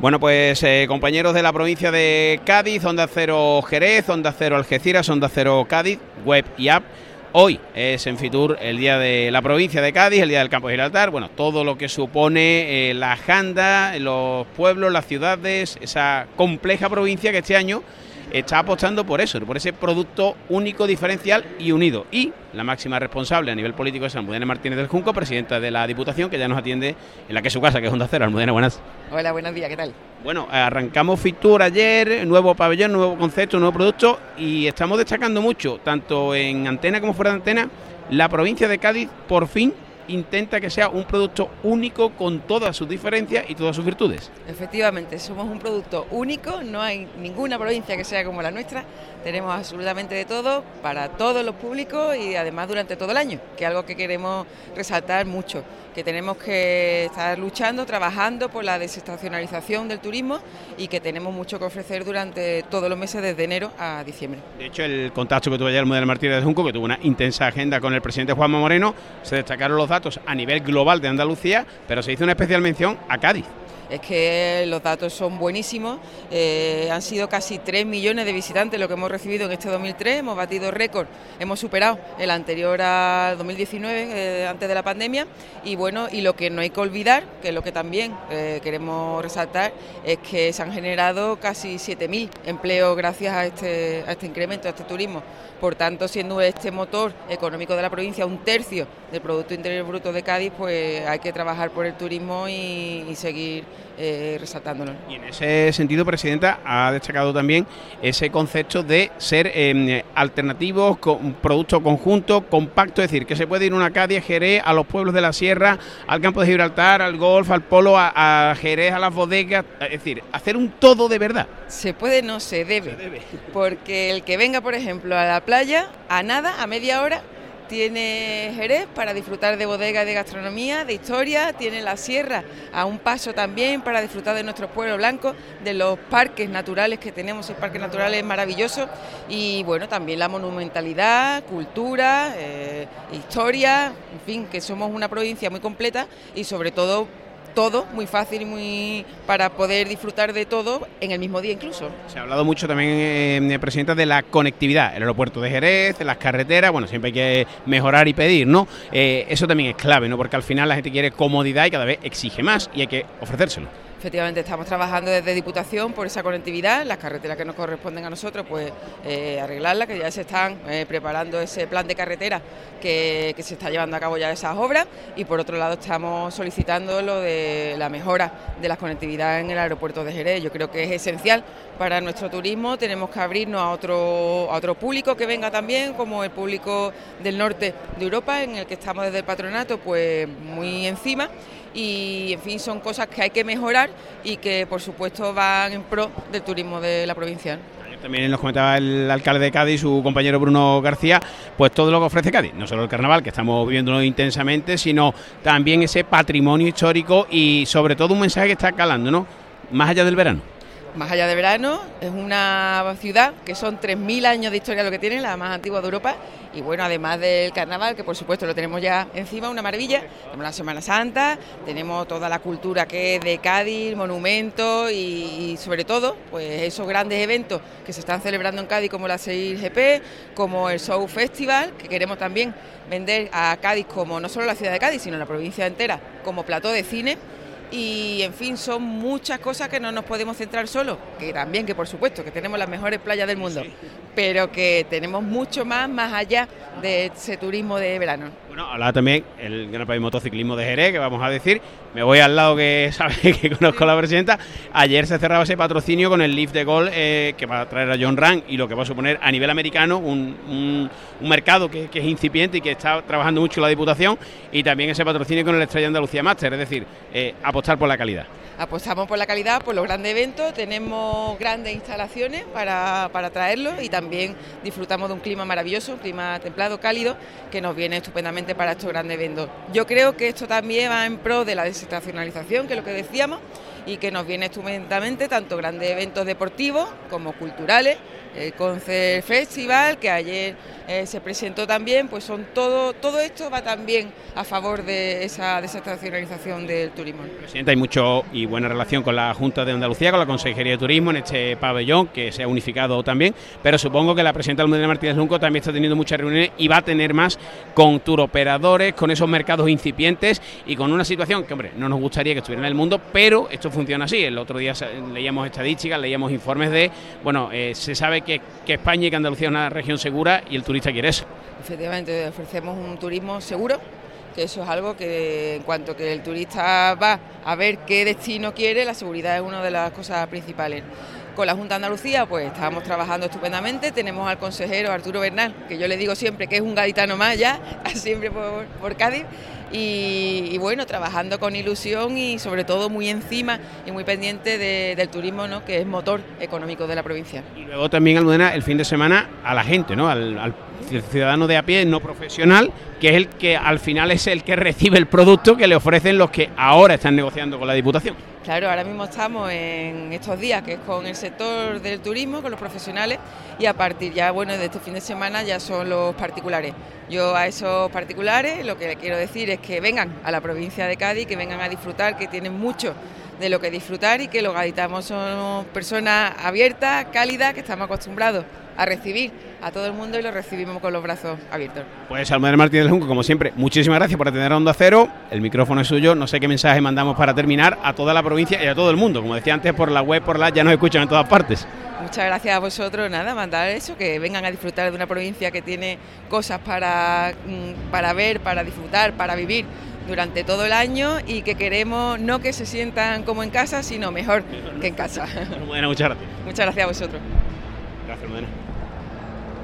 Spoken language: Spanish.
Bueno, pues eh, compañeros de la provincia de Cádiz, Onda Cero Jerez, Onda Cero Algeciras, Onda Cero Cádiz, web y app. Hoy es en Fitur el día de la provincia de Cádiz, el día del campo de Gibraltar, bueno, todo lo que supone eh, la janda, los pueblos, las ciudades, esa compleja provincia que este año está apostando por eso, por ese producto único, diferencial y unido. Y la máxima responsable a nivel político es Almudena Martínez del Junco, presidenta de la Diputación, que ya nos atiende en la que es su casa, que es Onda Cero. Almudena, buenas. Hola, buenos días, ¿qué tal? Bueno, arrancamos Fitur ayer, nuevo pabellón, nuevo concepto, nuevo producto y estamos destacando mucho, tanto en antena como fuera de antena, la provincia de Cádiz por fin intenta que sea un producto único con todas sus diferencias y todas sus virtudes. Efectivamente, somos un producto único, no hay ninguna provincia que sea como la nuestra, tenemos absolutamente de todo para todos los públicos y además durante todo el año, que es algo que queremos resaltar mucho que tenemos que estar luchando, trabajando por la desestacionalización del turismo y que tenemos mucho que ofrecer durante todos los meses desde enero a diciembre. De hecho, el contacto que tuvo ayer el modelo Martínez de Junco, que tuvo una intensa agenda con el presidente Juanma Moreno, se destacaron los datos a nivel global de Andalucía, pero se hizo una especial mención a Cádiz es que los datos son buenísimos. Eh, han sido casi 3 millones de visitantes lo que hemos recibido en este 2003, hemos batido récord, hemos superado el anterior a 2019, eh, antes de la pandemia, y bueno, y lo que no hay que olvidar, que es lo que también eh, queremos resaltar, es que se han generado casi 7.000 empleos gracias a este, a este incremento, a este turismo. Por tanto, siendo este motor económico de la provincia un tercio del Producto Interior Bruto de Cádiz, pues hay que trabajar por el turismo y, seguir eh, resaltándolo. Y en ese sentido, Presidenta, ha destacado también ese concepto de ser eh, alternativos, con producto conjunto, compacto, es decir, que se puede ir una Cádiz, Jerez, a los pueblos de la sierra, al campo de Gibraltar, al golf, al polo, a, Jerez, a las bodegas, es decir, hacer un todo de verdad. Se puede, no se debe, se debe. porque el que venga, por ejemplo, a la playa, a nada, a media hora, tiene Jerez para disfrutar de bodega de gastronomía, de historia, tiene la sierra a un paso también para disfrutar de nuestro pueblo blanco, de los parques naturales que tenemos, el parques naturales maravillosos y bueno, también la monumentalidad, cultura, eh, historia, en fin, que somos una provincia muy completa y sobre todo todo muy fácil y muy para poder disfrutar de todo en el mismo día incluso. Se ha hablado mucho también, eh, Presidenta, de la conectividad, el aeropuerto de Jerez, las carreteras, bueno, siempre hay que mejorar y pedir, ¿no? Eh, eso también es clave, ¿no? Porque al final la gente quiere comodidad y cada vez exige más y hay que ofrecérselo. Efectivamente, estamos trabajando desde Diputación por esa conectividad, las carreteras que nos corresponden a nosotros, pues eh, arreglarlas, que ya se están eh, preparando ese plan de carretera que, se está llevando a cabo ya esas obras. Y por otro lado estamos solicitando lo de la mejora de la conectividad en el aeropuerto de Jerez. Yo creo que es esencial para nuestro turismo, tenemos que abrirnos a otro, a otro público que venga también, como el público del norte de Europa, en el que estamos desde el patronato pues muy encima y en fin son cosas que hay que mejorar y que por supuesto van en pro del turismo de la provincia. También nos comentaba el alcalde de Cádiz, su compañero Bruno García, pues todo lo que ofrece Cádiz, no solo el carnaval, que estamos viviéndolo intensamente, sino también ese patrimonio histórico y sobre todo un mensaje que está calando, ¿no? Más allá del verano más allá de verano, es una ciudad que son 3.000 años de historia lo que tiene, la más antigua de Europa, y bueno, además del carnaval, que por supuesto lo tenemos ya encima, una maravilla, tenemos la Semana Santa, tenemos toda la cultura que es de Cádiz, monumentos y, sobre todo, pues esos grandes eventos que se están celebrando en Cádiz como la 6GP, como el Show Festival, que queremos también vender a Cádiz como no solo la ciudad de Cádiz, sino la provincia entera, como plató de cine y en fin son muchas cosas que no nos podemos centrar solo, que también que por supuesto que tenemos las mejores playas del mundo, pero que tenemos mucho más más allá de ese turismo de verano. Bueno, hablaba también el Gran Premio Motociclismo de Jerez, que vamos a decir, me voy al lado que sabe que conozco a la presidenta, ayer se cerraba ese patrocinio con el Lift de Gol eh, que va a traer a John Rand y lo que va a suponer a nivel americano un, mercado que, es incipiente y que está trabajando mucho la Diputación y también ese patrocinio con el Estrella Andalucía Master, es decir, eh, apostar por la calidad. Apostamos por la calidad, por los grandes eventos, tenemos grandes instalaciones para, traerlos y también disfrutamos de un clima maravilloso, un clima templado, cálido, que nos viene estupendamente para estos grandes eventos. Yo creo que esto también va en pro de la desestacionalización, que es lo que decíamos, y que nos viene estupendamente tanto grandes eventos deportivos como culturales el Concert Festival, que ayer eh, se presentó también, pues son todo, todo esto va también a favor de esa desestacionalización del turismo. Presidenta, hay mucho y buena relación con la Junta de Andalucía, con la Consejería de Turismo en este pabellón, que se ha unificado también, pero supongo que la presidenta Almudena Martínez Lunco también está teniendo muchas reuniones y va a tener más con turoperadores, con esos mercados incipientes y con una situación que, hombre, no nos gustaría que estuviera en el mundo, pero esto funciona así. El otro día leíamos estadísticas, leíamos informes de, bueno, eh, se sabe que, España y que Andalucía es una región segura y el turista quiere eso. Efectivamente, ofrecemos un turismo seguro, que eso es algo que en cuanto que el turista va a ver qué destino quiere, la seguridad es una de las cosas principales. Con la Junta de Andalucía, pues estábamos trabajando estupendamente. Tenemos al consejero Arturo Bernal, que yo le digo siempre que es un gaditano más ya, siempre por, Cádiz y, bueno, trabajando con ilusión y sobre todo muy encima y muy pendiente del turismo, ¿no? que es motor económico de la provincia. Y luego también, Almudena, el fin de semana a la gente, ¿no? al, ciudadano de a pie no profesional, que es el que al final es el que recibe el producto que le ofrecen los que ahora están negociando con la Diputación. Claro, ahora mismo estamos en estos días, que es con el sector del turismo, con los profesionales, y a partir ya, bueno, de este fin de semana ya son los particulares. Yo a esos particulares lo que le quiero decir es que vengan a la provincia de Cádiz, que vengan a disfrutar, que tienen mucho de lo que disfrutar y que los gaditanos son personas abiertas, cálidas, que estamos acostumbrados a recibir a todo el mundo y lo recibimos con los brazos abiertos. Pues Almudena Martínez Junco, como siempre, muchísimas gracias por atender a Onda Cero. El micrófono es suyo. No sé qué mensaje mandamos para terminar a toda la provincia y a todo el mundo. Como decía antes, por la web, por la ya nos escuchan en todas partes. Muchas gracias a vosotros, nada, mandar eso, que vengan a disfrutar de una provincia que tiene cosas para, mm, para ver, para disfrutar, para vivir durante todo el año y que queremos no que se sientan como en casa, sino mejor que en casa. Bueno, muchas gracias. Muchas gracias a vosotros. Gracias, Modena.